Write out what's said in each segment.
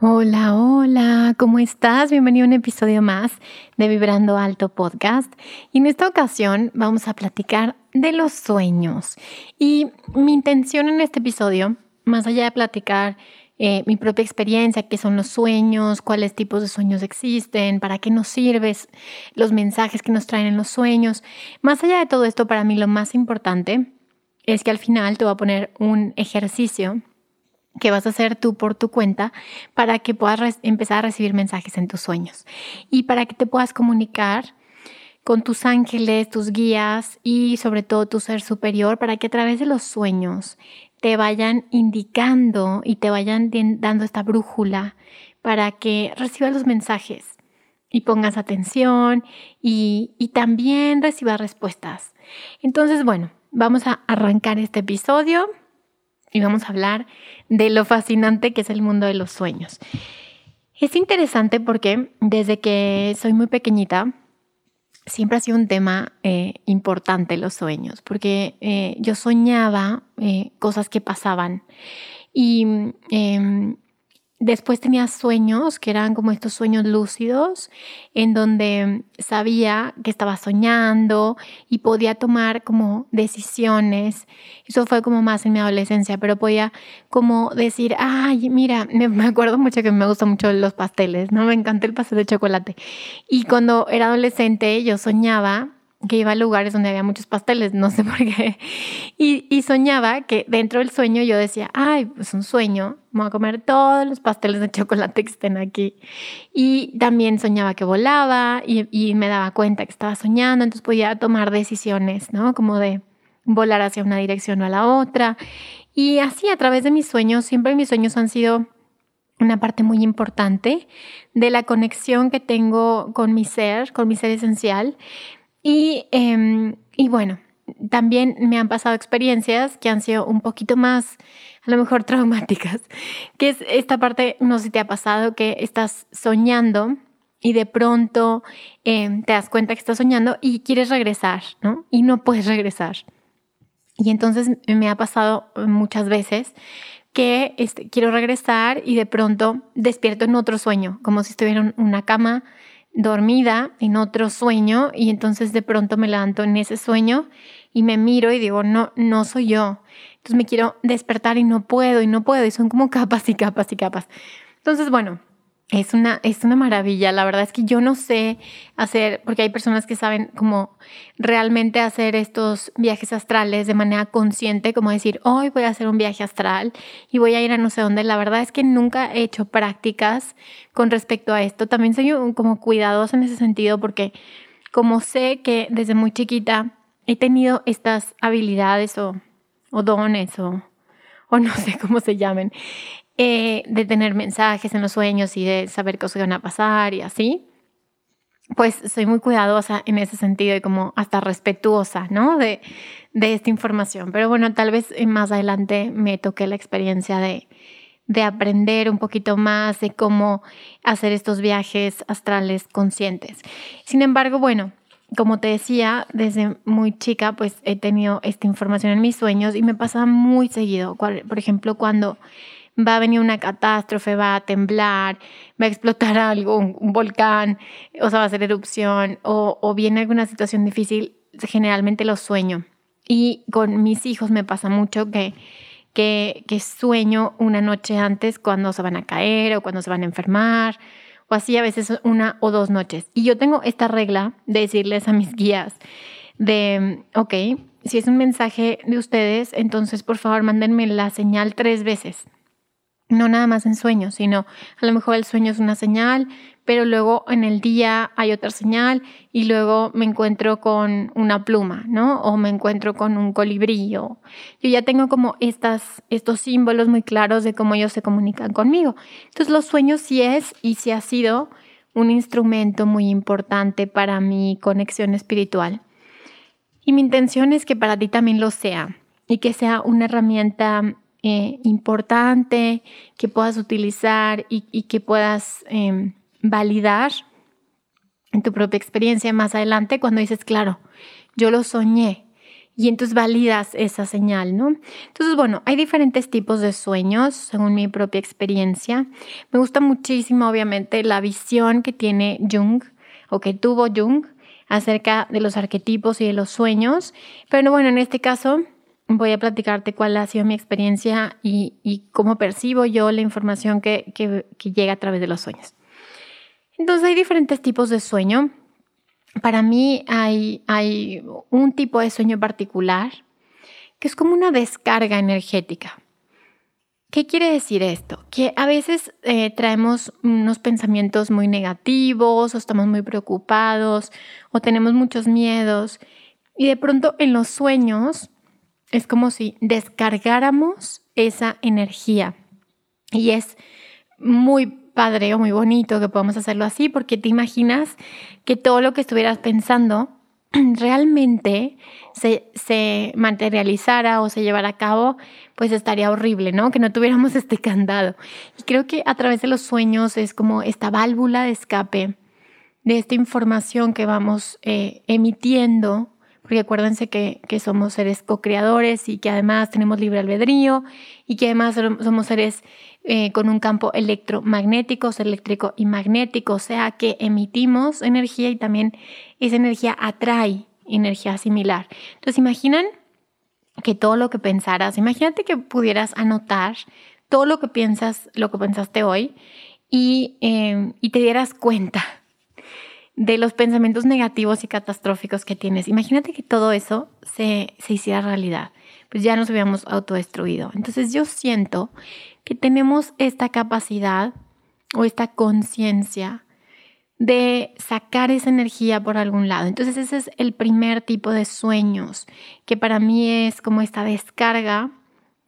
Hola, hola, ¿cómo estás? Bienvenido a un episodio más de Vibrando Alto Podcast. Y en esta ocasión vamos a platicar de los sueños. Y mi intención en este episodio, más allá de platicar eh, mi propia experiencia, qué son los sueños, cuáles tipos de sueños existen, para qué nos sirven los mensajes que nos traen en los sueños, más allá de todo esto, para mí lo más importante es que al final te voy a poner un ejercicio que vas a hacer tú por tu cuenta para que puedas empezar a recibir mensajes en tus sueños y para que te puedas comunicar con tus ángeles, tus guías y sobre todo tu ser superior para que a través de los sueños te vayan indicando y te vayan dando esta brújula para que recibas los mensajes y pongas atención y, también recibas respuestas. Entonces, bueno, vamos a arrancar este episodio y vamos a hablar de lo fascinante que es el mundo de los sueños. Es interesante porque desde que soy muy pequeñita, siempre ha sido un tema eh, importante los sueños, porque eh, yo soñaba eh, cosas que pasaban y em, Después tenía sueños que eran como estos sueños lúcidos, en donde sabía que estaba soñando y podía tomar como decisiones. Eso fue como más en mi adolescencia, pero podía como decir, ay, mira, me acuerdo mucho que me gustan mucho los pasteles, ¿no? Me encanta el pastel de chocolate. Y cuando era adolescente yo soñaba que iba a lugares donde había muchos pasteles, no sé por qué. Y, soñaba que dentro del sueño yo decía, ay, pues un sueño, voy a comer todos los pasteles de chocolate que estén aquí. Y también soñaba que volaba y, y me daba cuenta que estaba soñando, entonces podía tomar decisiones, ¿no? Como de volar hacia una dirección o a la otra. Y así a través de mis sueños, siempre mis sueños han sido una parte muy importante de la conexión que tengo con mi ser, con mi ser esencial, Em, y, bueno, también me han pasado experiencias que han sido un poquito más, a lo mejor traumáticas, que es esta parte, no sé si te ha pasado, que estás soñando y de pronto em, te das cuenta que estás soñando y quieres regresar, ¿no? Y no puedes regresar. Y entonces me ha pasado muchas veces que este, quiero regresar y de pronto despierto en otro sueño, como si estuviera en una cama dormida en otro sueño y entonces de pronto me levanto en ese sueño y me miro y digo, no, no soy yo. Entonces me quiero despertar y no puedo y no puedo y son como capas y capas y capas. Entonces, bueno, es una, es una maravilla. La verdad es que yo no sé hacer, porque hay personas que saben como realmente hacer estos viajes astrales de manera consciente, como decir, hoy voy a hacer un viaje astral y voy a ir a no sé dónde. La verdad es que nunca he hecho prácticas con respecto a esto. También soy como cuidadosa en ese sentido porque como sé que desde muy chiquita he tenido estas habilidades o, o dones o, o no sé cómo se llamen, eh, de tener mensajes en los sueños y de saber cosas van a pasar y así, pues soy muy cuidadosa en ese sentido y como hasta respetuosa, ¿no? De, de esta información. Pero bueno, tal vez más adelante me toque la experiencia de, de aprender un poquito más de cómo hacer estos viajes astrales conscientes. Sin embargo, bueno, como te decía, desde muy chica pues he tenido esta información en mis sueños y me pasa muy seguido. Por ejemplo, cuando va a venir una catástrofe, va a temblar, va a explotar algo, un, volcán, o sea, va a hacer erupción, o, o viene alguna situación difícil, generalmente lo sueño. Y con mis hijos me pasa mucho que, que, que sueño una noche antes cuando se van a caer o cuando se van a enfermar o así a veces una o dos noches. Y yo tengo esta regla de decirles a mis guías de, ok, si es un mensaje de ustedes, entonces por favor mándenme la señal tres veces. No nada más en sueños, sino a lo mejor el sueño es una señal, pero luego en el día hay otra señal y luego me encuentro con una pluma, ¿no? O me encuentro con un colibrí. yo ya tengo como estas, estos símbolos muy claros de cómo ellos se comunican conmigo. Entonces los sueños sí es y sí ha sido un instrumento muy importante para mi conexión espiritual. Y mi intención es que para ti también lo sea y que sea una herramienta eh, importante que puedas utilizar y, que puedas em, validar en tu propia experiencia más adelante cuando dices, claro, yo lo soñé. Y entonces validas esa señal, ¿no? Entonces, bueno, hay diferentes tipos de sueños según mi propia experiencia. Me gusta muchísimo, obviamente, la visión que tiene Jung o que tuvo Jung acerca de los arquetipos y de los sueños. Pero bueno, en este caso voy a platicarte cuál ha sido mi experiencia y, cómo percibo yo la información que, llega a través de los sueños. Entonces hay diferentes tipos de sueño. Para mí hay, hay un tipo de sueño particular que es como una descarga energética. ¿Qué quiere decir esto? Que a veces eh, traemos unos pensamientos muy negativos o estamos muy preocupados o tenemos muchos miedos y de pronto en los sueños es como si descargáramos esa energía y es muy padre o muy bonito que podamos hacerlo así, porque te imaginas que todo lo que estuvieras pensando realmente se, se, materializara o se llevara a cabo, pues estaría horrible, ¿no? Que no tuviéramos este candado. Y creo que a través de los sueños es como esta válvula de escape de esta información que vamos eh, emitiendo, porque acuérdense que, que somos seres co-creadores y que además tenemos libre albedrío y que además somos seres eh, con un campo electromagnético, eléctrico y magnético, o sea que emitimos energía y también esa energía atrae energía similar. Entonces, imaginan que todo lo que pensaras, imagínate que pudieras anotar todo lo que piensas, lo que pensaste hoy y, em, y te dieras cuenta de los pensamientos negativos y catastróficos que tienes. Imagínate que todo eso se, se hiciera realidad, pues ya nos habíamos autodestruido. Entonces yo siento que tenemos esta capacidad o esta conciencia de sacar esa energía por algún lado. Entonces ese es el primer tipo de sueños, que para mí es como esta descarga,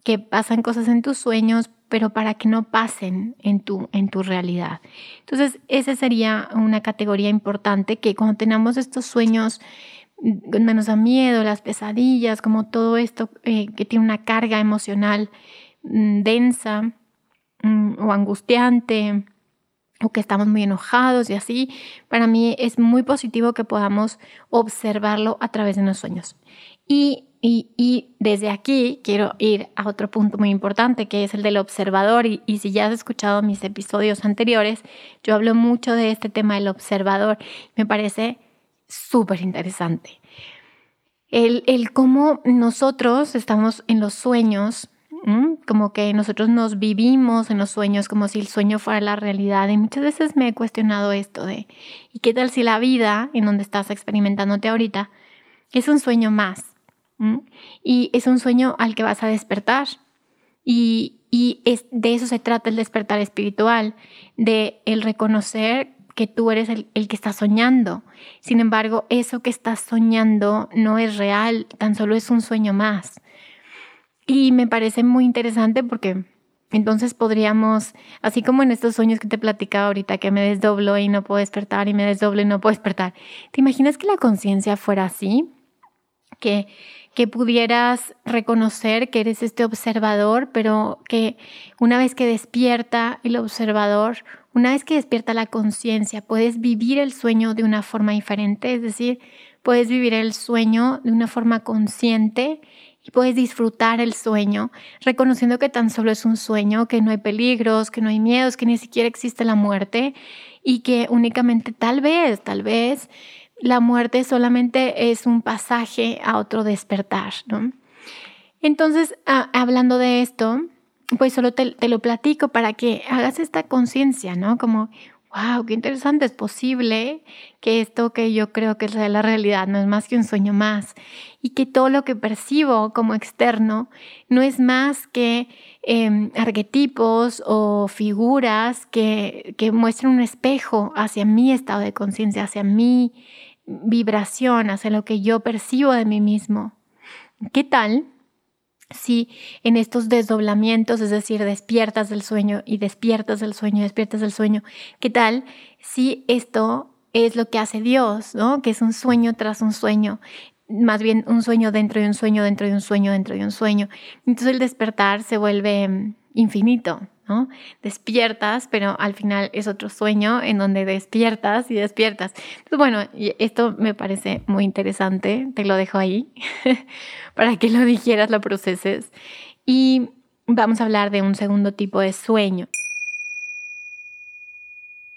que pasan cosas en tus sueños, pero para que no pasen en tu, en tu realidad. Entonces esa sería una categoría importante que cuando tenemos estos sueños donde nos da miedo, las pesadillas, como todo esto eh, que tiene una carga emocional Mm, densa mm, o angustiante o que estamos muy enojados y así, para mí es muy positivo que podamos observarlo a través de los sueños. Y, y, desde aquí quiero ir a otro punto muy importante, que es el del observador. Y, si ya has escuchado mis episodios anteriores, yo hablo mucho de este tema del observador. Me parece súper interesante. El, el cómo nosotros estamos en los sueños como que nosotros nos vivimos en los sueños como si el sueño fuera la realidad. Y muchas veces me he cuestionado esto de, ¿y qué tal si la vida en donde estás experimentándote ahorita es un sueño más? Y es un sueño al que vas a despertar. Y, es, de eso se trata el despertar espiritual, de el reconocer que tú eres el, el, que está soñando. Sin embargo, eso que estás soñando no es real, tan solo es un sueño más. Y me parece muy interesante porque entonces podríamos, así como en estos sueños que te platicaba ahorita, que me desdoblo y no puedo despertar y me desdoblo y no puedo despertar, ¿te imaginas que la conciencia fuera así? Que, que pudieras reconocer que eres este observador, pero que una vez que despierta el observador, una vez que despierta la conciencia, puedes vivir el sueño de una forma diferente, es decir, puedes vivir el sueño de una forma consciente y puedes disfrutar el sueño, reconociendo que tan solo es un sueño, que no hay peligros, que no hay miedos, que ni siquiera existe la muerte y que únicamente tal vez, tal vez la muerte solamente es un pasaje a otro despertar, ¿no? Entonces, hablando de esto, pues solo te, lo platico para que hagas esta conciencia, ¿no? Como wow, qué interesante, es posible que esto que yo creo que es la realidad no es más que un sueño más y que todo lo que percibo como externo no es más que em, arquetipos o figuras que, que muestran un espejo hacia mi estado de conciencia, hacia mi vibración, hacia lo que yo percibo de mí mismo. ¿Qué tal si en estos desdoblamientos, es decir, despiertas del sueño y despiertas del sueño, despiertas del sueño, ¿qué tal si esto es lo que hace Dios, ¿no? Que es un sueño tras un sueño, más bien un sueño dentro de un sueño, dentro de un sueño, dentro de un sueño. Entonces el despertar se vuelve mm, infinito, Despiertas, pero al final es otro sueño en donde despiertas y despiertas. Entonces, bueno, esto me parece muy interesante, te lo dejo ahí para que lo dijeras, lo proceses. Y vamos a hablar de un segundo tipo de sueño.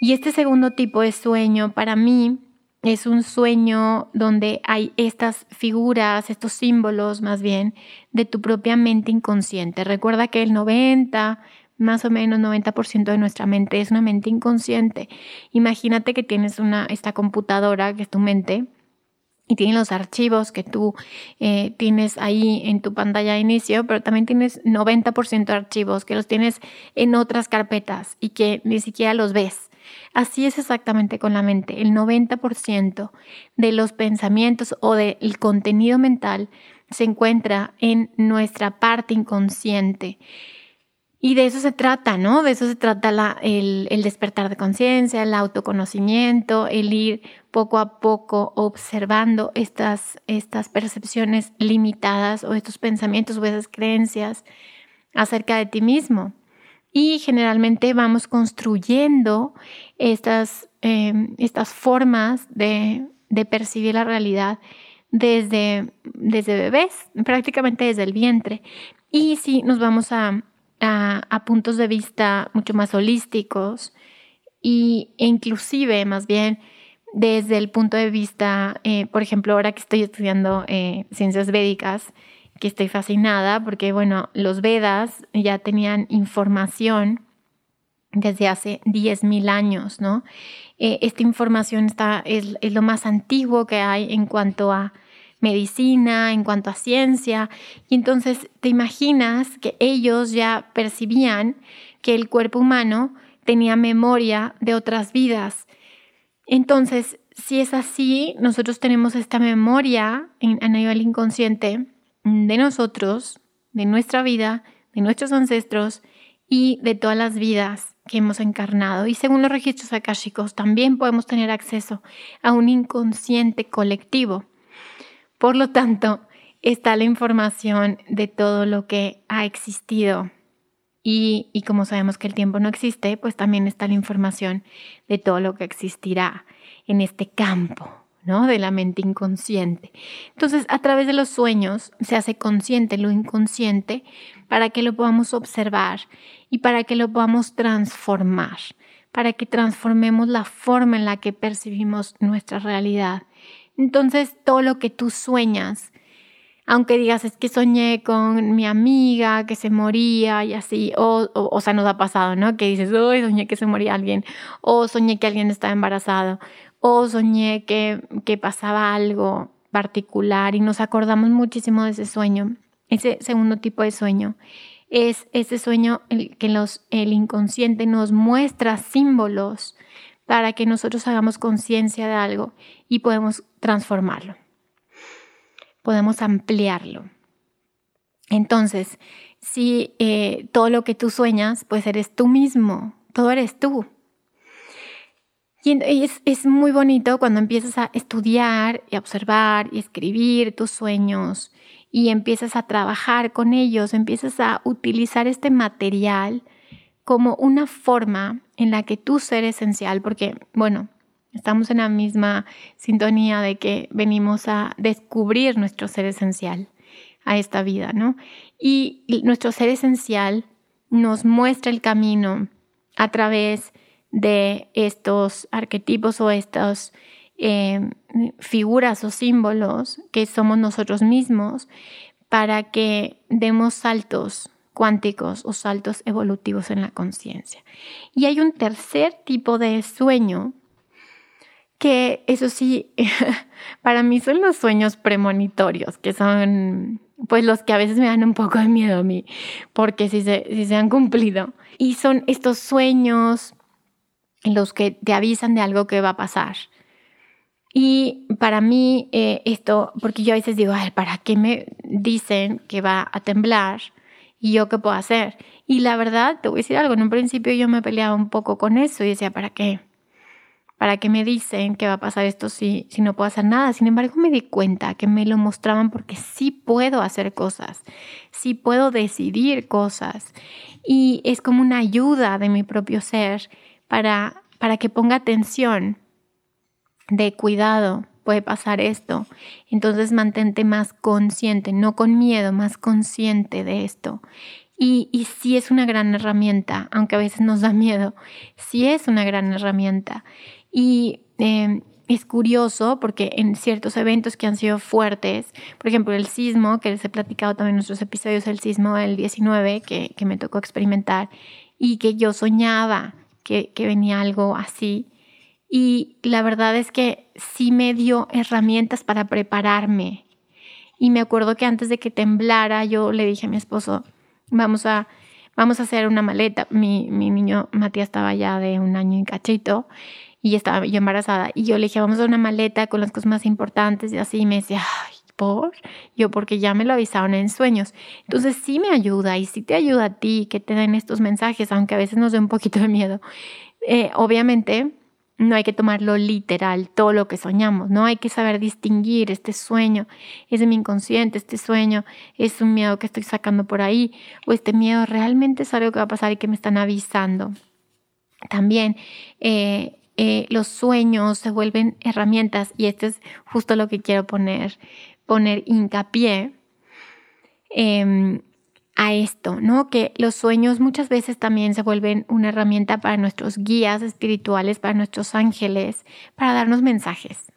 Y este segundo tipo de sueño para mí es un sueño donde hay estas figuras, estos símbolos más bien, de tu propia mente inconsciente. Recuerda que el 90, más o menos 90% de nuestra mente es una mente inconsciente. Imagínate que tienes una, esta computadora que es tu mente y tiene los archivos que tú eh, tienes ahí en tu pantalla de inicio, pero también tienes 90% de archivos que los tienes en otras carpetas y que ni siquiera los ves. Así es exactamente con la mente. El 90% de los pensamientos o del contenido mental se encuentra en nuestra parte inconsciente. Y de eso se trata, ¿no? De eso se trata el, despertar de conciencia, el autoconocimiento, el ir poco a poco observando estas, estas percepciones limitadas o estos pensamientos o esas creencias acerca de ti mismo y generalmente vamos construyendo estas, em, estas formas de, percibir la realidad desde, desde bebés, prácticamente desde el vientre. Y si nos vamos a, puntos de vista mucho más holísticos y, e inclusive más bien desde el punto de vista, eh, por ejemplo, ahora que estoy estudiando eh, ciencias védicas, que estoy fascinada porque, bueno, los Vedas ya tenían información desde hace 10.000 años, ¿no? Eh, esta información está, es, lo más antiguo que hay en cuanto a medicina, en cuanto a ciencia. Y entonces te imaginas que ellos ya percibían que el cuerpo humano tenía memoria de otras vidas. Entonces, si es así, nosotros tenemos esta memoria en, a nivel inconsciente de nosotros, de nuestra vida, de nuestros ancestros y de todas las vidas que hemos encarnado. Y según los registros akáshicos, también podemos tener acceso a un inconsciente colectivo. Por lo tanto, está la información de todo lo que ha existido. Y, y como sabemos que el tiempo no existe, pues también está la información de todo lo que existirá en este campo ¿no? De la mente inconsciente. Entonces, a través de los sueños se hace consciente lo inconsciente para que lo podamos observar y para que lo podamos transformar, para que transformemos la forma en la que percibimos nuestra realidad. Entonces, todo lo que tú sueñas, aunque digas es que soñé con mi amiga que se moría y así, o, o, sea, nos ha pasado, ¿no? Que dices, hoy soñé que se moría alguien, o soñé que alguien estaba embarazado, o soñé que, que pasaba algo particular y nos acordamos muchísimo de ese sueño, ese segundo tipo de sueño. Es ese sueño que el inconsciente nos muestra símbolos para que nosotros hagamos conciencia de algo y podemos transformarlo. Podemos ampliarlo. Entonces, si eh, todo lo que tú sueñas, pues eres tú mismo, todo eres tú. Y es, muy bonito cuando empiezas a estudiar y observar y escribir tus sueños y empiezas a trabajar con ellos, empiezas a utilizar este material como una forma en la que tu ser esencial, porque, bueno, estamos en la misma sintonía de que venimos a descubrir nuestro ser esencial a esta vida, ¿no? Y nuestro ser esencial nos muestra el camino a través de estos arquetipos o estas eh, figuras o símbolos que somos nosotros mismos para que demos saltos cuánticos o saltos evolutivos en la conciencia. Y hay un tercer tipo de sueño que eso sí, para mí son los sueños premonitorios, que son pues los que a veces me dan un poco de miedo a mí, porque si se, si se han cumplido. Y son estos sueños los que te avisan de algo que va a pasar. Y para mí eh, esto, porque yo a veces digo, ¿para qué me dicen que va a temblar? ¿Y yo qué puedo hacer? Y la verdad, te voy a decir algo, en un principio yo me peleaba un poco con eso y decía, ¿para qué? ¿Para qué me dicen que va a pasar esto si, si no puedo hacer nada? Sin embargo, me di cuenta que me lo mostraban porque sí puedo hacer cosas, sí puedo decidir cosas. Y es como una ayuda de mi propio ser para, para que ponga atención de cuidado, puede pasar esto. Entonces mantente más consciente, no con miedo, más consciente de esto. Y, y sí es una gran herramienta, aunque a veces nos da miedo, sí es una gran herramienta. Y em, es curioso porque en ciertos eventos que han sido fuertes, por ejemplo el sismo, que les he platicado también en nuestros episodios, el sismo del 19 que, que me tocó experimentar y que yo soñaba que, que venía algo así. Y la verdad es que sí me dio herramientas para prepararme. Y me acuerdo que antes de que temblara, yo le dije a mi esposo, vamos a, vamos a hacer una maleta. Mi, mi niño Matías estaba ya de un año y cachito y estaba yo embarazada. Y yo le dije, vamos a una maleta con las cosas más importantes y así. Me decía, ay, ¿por? Yo, porque ya me lo avisaron en sueños. Entonces sí me ayuda y sí te ayuda a ti que te den estos mensajes, aunque a veces nos dé un poquito de miedo. Eh, obviamente no hay que tomarlo literal, todo lo que soñamos, no hay que saber distinguir este sueño, es de mi inconsciente, este sueño es un miedo que estoy sacando por ahí, o este miedo realmente es algo que va a pasar y que me están avisando. También eh, eh, los sueños se vuelven herramientas y esto es justo lo que quiero poner, poner hincapié em, a esto, ¿no? Que los sueños muchas veces también se vuelven una herramienta para nuestros guías espirituales, para nuestros ángeles, para darnos mensajes.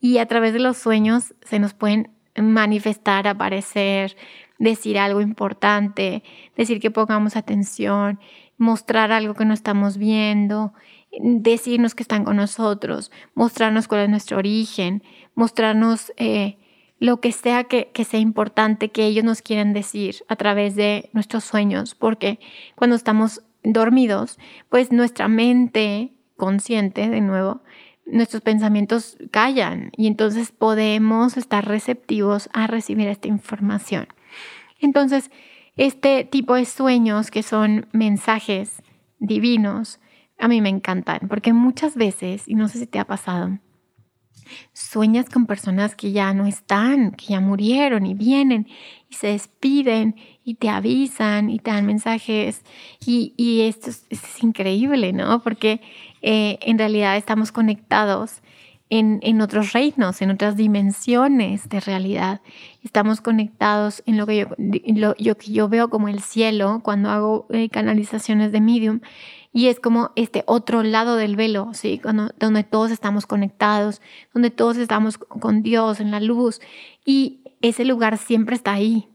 Y a través de los sueños se nos pueden manifestar, aparecer, decir algo importante, decir que pongamos atención, mostrar algo que no estamos viendo, decirnos que están con nosotros, mostrarnos cuál es nuestro origen, mostrarnos eh, lo que sea que, que, sea importante que ellos nos quieren decir a través de nuestros sueños, porque cuando estamos dormidos, pues nuestra mente consciente, de nuevo, nuestros pensamientos callan y entonces podemos estar receptivos a recibir esta información. Entonces, este tipo de sueños que son mensajes divinos, a mí me encantan, porque muchas veces, y no sé si te ha pasado, sueñas con personas que ya no están, que ya murieron y vienen y se despiden y te avisan y te dan mensajes. Y, esto es, increíble, ¿no? Porque eh, en realidad estamos conectados en, otros reinos, en otras dimensiones de realidad. Estamos conectados en lo que yo, lo, que yo veo como el cielo cuando hago eh, canalizaciones de medium y es como este otro lado del velo, ¿sí? donde todos estamos conectados, donde todos estamos con Dios en la luz y ese lugar siempre está ahí.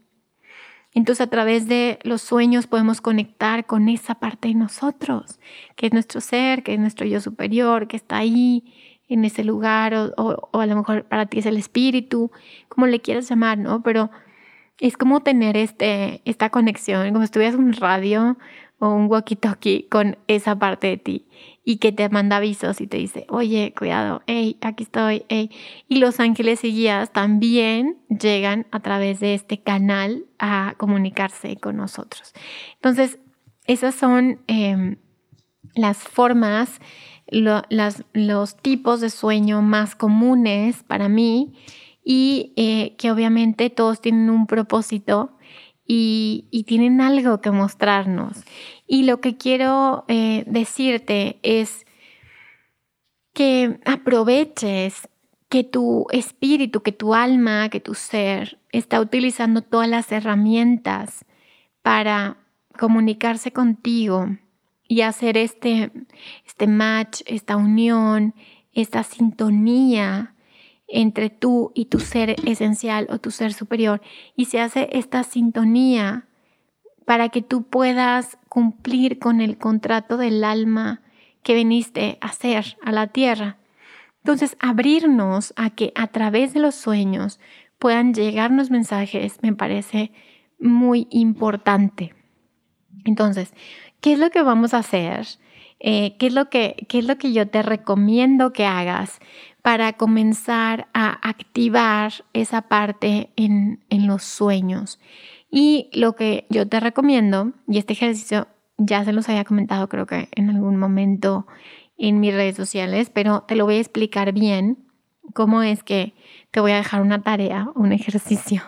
Entonces a través de los sueños podemos conectar con esa parte de nosotros, que es nuestro ser, que es nuestro yo superior, que está ahí en ese lugar, o, o, a lo mejor para ti es el espíritu, como le quieras llamar, ¿no? Pero es como tener este, esta conexión, como si estuvieras en un radio o un walkie-talkie con esa parte de ti y que te manda avisos y te dice, oye, cuidado, hey, aquí estoy, hey. Y los ángeles y guías también llegan a través de este canal a comunicarse con nosotros. Entonces, esas son em, las formas, los tipos de sueño más comunes para mí y eh, que obviamente todos tienen un propósito y, tienen algo que mostrarnos. Y lo que quiero eh, decirte es que aproveches que tu espíritu, que tu alma, que tu ser está utilizando todas las herramientas para comunicarse contigo y hacer este, este match, esta unión, esta sintonía entre tú y tu ser esencial o tu ser superior. Y se hace esta sintonía para que tú puedas cumplir con el contrato del alma que viniste a hacer a la tierra. Entonces, abrirnos a que a través de los sueños puedan llegarnos mensajes me parece muy importante. Entonces, ¿qué es lo que vamos a hacer? Eh, ¿qué, es lo que, ¿Qué es lo que yo te recomiendo que hagas para comenzar a activar esa parte en, en los sueños? Y lo que yo te recomiendo, y este ejercicio ya se los había comentado creo que en algún momento en mis redes sociales, pero te lo voy a explicar bien cómo es que te voy a dejar una tarea, un ejercicio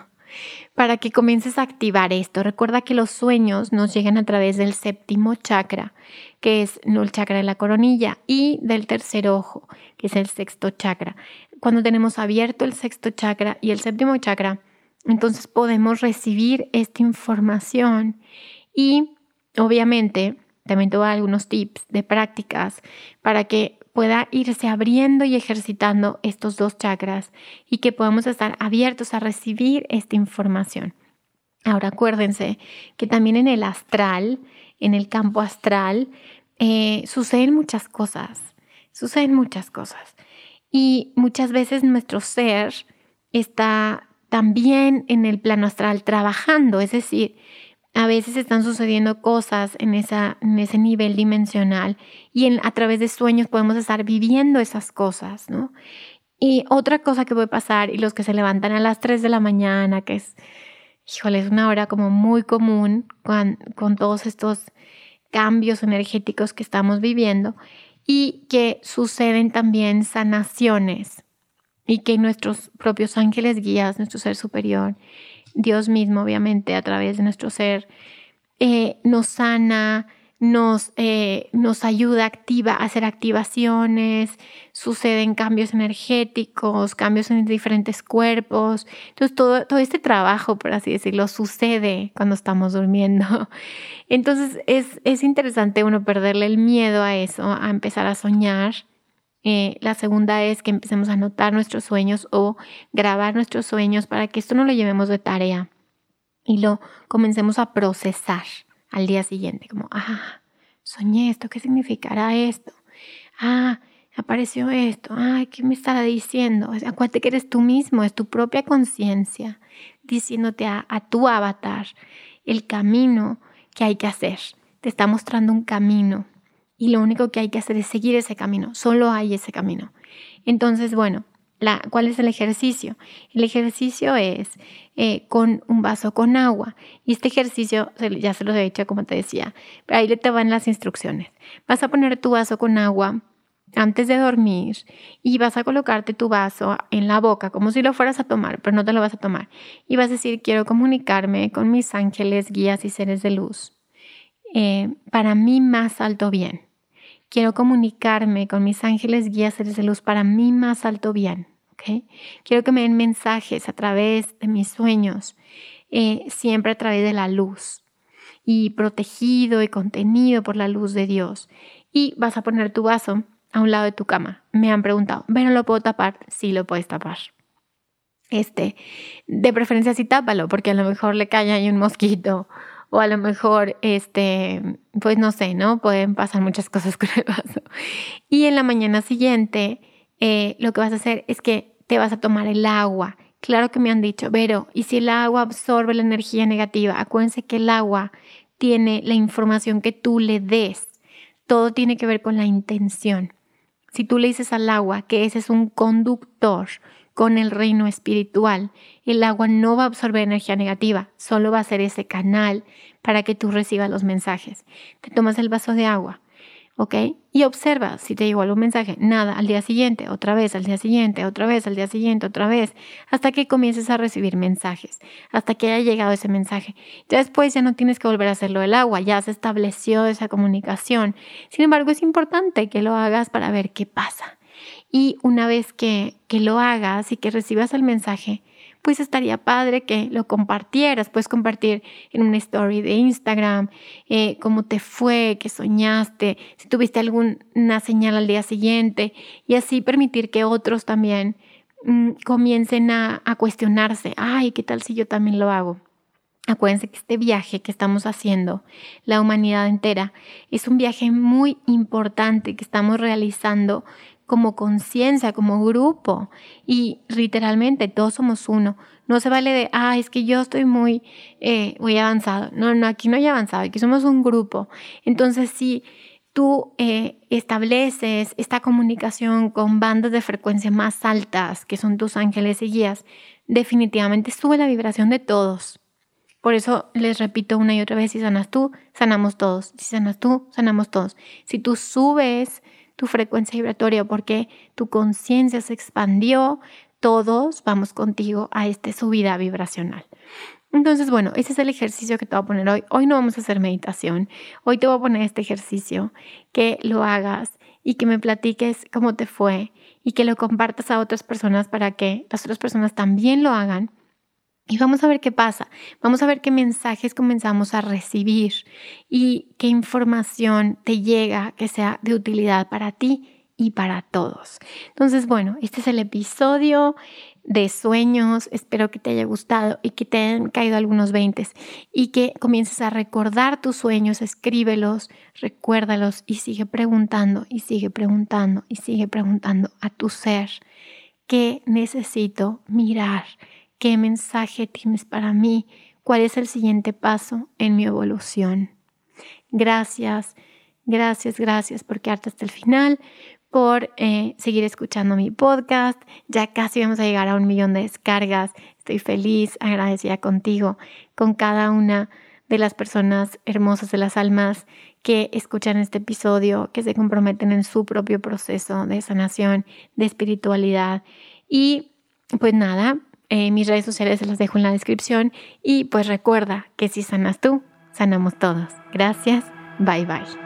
para que comiences a activar esto. Recuerda que los sueños nos llegan a través del séptimo chakra, que es el chakra de la coronilla, y del tercer ojo, que es el sexto chakra. Cuando tenemos abierto el sexto chakra y el séptimo chakra, entonces podemos recibir esta información y obviamente también te algunos tips de prácticas para que pueda irse abriendo y ejercitando estos dos chakras y que podamos estar abiertos a recibir esta información. Ahora acuérdense que también en el astral, en el campo astral, eh, suceden muchas cosas, suceden muchas cosas. Y muchas veces nuestro ser está también en el plano astral trabajando, es decir, a veces están sucediendo cosas en, esa, en ese nivel dimensional y a través de sueños podemos estar viviendo esas cosas, ¿no? Y otra cosa que puede pasar, y los que se levantan a las 3 de la mañana, que es, híjole, es una hora como muy común con, con todos estos cambios energéticos que estamos viviendo y que suceden también sanaciones y que nuestros propios ángeles guías, nuestro ser superior, Dios mismo, obviamente, a través de nuestro ser, eh, nos sana, nos, eh, nos ayuda activa, a hacer activaciones, suceden cambios energéticos, cambios en diferentes cuerpos. Entonces, todo, todo este trabajo, por así decirlo, sucede cuando estamos durmiendo. Entonces, es, es interesante uno perderle el miedo a eso, a empezar a soñar eh, la segunda es que empecemos a anotar nuestros sueños o grabar nuestros sueños para que esto no lo llevemos de tarea y lo comencemos a procesar al día siguiente, como, ah, soñé esto, ¿qué significará esto? Ah, apareció esto, ay, ¿qué me estará diciendo? Acuérdate que eres tú mismo, es tu propia conciencia diciéndote a, a tu avatar el camino que hay que hacer. Te está mostrando un camino y lo único que hay que hacer es seguir ese camino, solo hay ese camino. Entonces, bueno, la, ¿cuál es el ejercicio? El ejercicio es eh, con un vaso con agua. Y este ejercicio, ya se lo he hecho como te decía, pero ahí te van las instrucciones. Vas a poner tu vaso con agua antes de dormir y vas a colocarte tu vaso en la boca como si lo fueras a tomar, pero no te lo vas a tomar. Y vas a decir, quiero comunicarme con mis ángeles, guías y seres de luz eh, para mí más alto bien. Quiero comunicarme con mis ángeles guías seres de luz para mí más alto bien. Quiero que me den mensajes a través de mis sueños, eh, siempre a través de la luz y protegido y contenido por la luz de Dios. Y vas a poner tu vaso a un lado de tu cama. Me han preguntado, ¿pero lo puedo tapar? Sí, lo puedes tapar. Este, de preferencia sí tápalo, porque a lo mejor le cae ahí un mosquito o a lo mejor, este, pues no sé, ¿no? Pueden pasar muchas cosas con el vaso. Y en la mañana siguiente, eh, lo que vas a hacer es que te vas a tomar el agua. Claro que me han dicho, pero ¿y si el agua absorbe la energía negativa? Acuérdense que el agua tiene la información que tú le des. Todo tiene que ver con la intención. Si tú le dices al agua que ese es un conductor, con el reino espiritual. El agua no va a absorber energía negativa, solo va a ser ese canal para que tú recibas los mensajes. Te tomas el vaso de agua, ¿ok? Y observa si te llegó algún mensaje, nada, al día siguiente, otra vez, al día siguiente, otra vez, al día siguiente, otra vez, hasta que comiences a recibir mensajes, hasta que haya llegado ese mensaje. Ya después ya no tienes que volver a hacerlo del agua, ya se estableció esa comunicación. Sin embargo, es importante que lo hagas para ver qué pasa. Y una vez que, que lo hagas y que recibas el mensaje, pues estaría padre que lo compartieras. Puedes compartir en una story de Instagram eh, cómo te fue, qué soñaste, si tuviste alguna señal al día siguiente y así permitir que otros también mm, comiencen a, a cuestionarse, ay, ¿qué tal si yo también lo hago? Acuérdense que este viaje que estamos haciendo, la humanidad entera, es un viaje muy importante que estamos realizando como conciencia, como grupo. Y literalmente todos somos uno. No se vale de, ah, es que yo estoy muy, eh, muy avanzado. No, no, aquí no hay avanzado, aquí somos un grupo. Entonces, si tú eh, estableces esta comunicación con bandas de frecuencia más altas, que son tus ángeles y guías, definitivamente sube la vibración de todos. Por eso les repito una y otra vez, si sanas tú, sanamos todos. Si sanas tú, sanamos todos. Si tú subes tu frecuencia vibratoria porque tu conciencia se expandió, todos vamos contigo a esta subida vibracional. Entonces, bueno, ese es el ejercicio que te voy a poner hoy. Hoy no vamos a hacer meditación. Hoy te voy a poner este ejercicio, que lo hagas y que me platiques cómo te fue y que lo compartas a otras personas para que las otras personas también lo hagan y vamos a ver qué pasa, vamos a ver qué mensajes comenzamos a recibir y qué información te llega que sea de utilidad para ti y para todos. Entonces, bueno, este es el episodio de sueños. Espero que te haya gustado y que te hayan caído algunos veintes y que comiences a recordar tus sueños, escríbelos, recuérdalos y sigue preguntando y sigue preguntando y sigue preguntando a tu ser qué necesito mirar ¿Qué mensaje tienes para mí? ¿Cuál es el siguiente paso en mi evolución? Gracias, gracias, gracias por quedarte hasta el final, por eh, seguir escuchando mi podcast. Ya casi vamos a llegar a un millón de descargas. Estoy feliz, agradecida contigo, con cada una de las personas hermosas de las almas que escuchan este episodio, que se comprometen en su propio proceso de sanación, de espiritualidad. Y pues nada, eh, mis redes sociales se las dejo en la descripción y pues recuerda que si sanas tú, sanamos todos. Gracias, bye bye.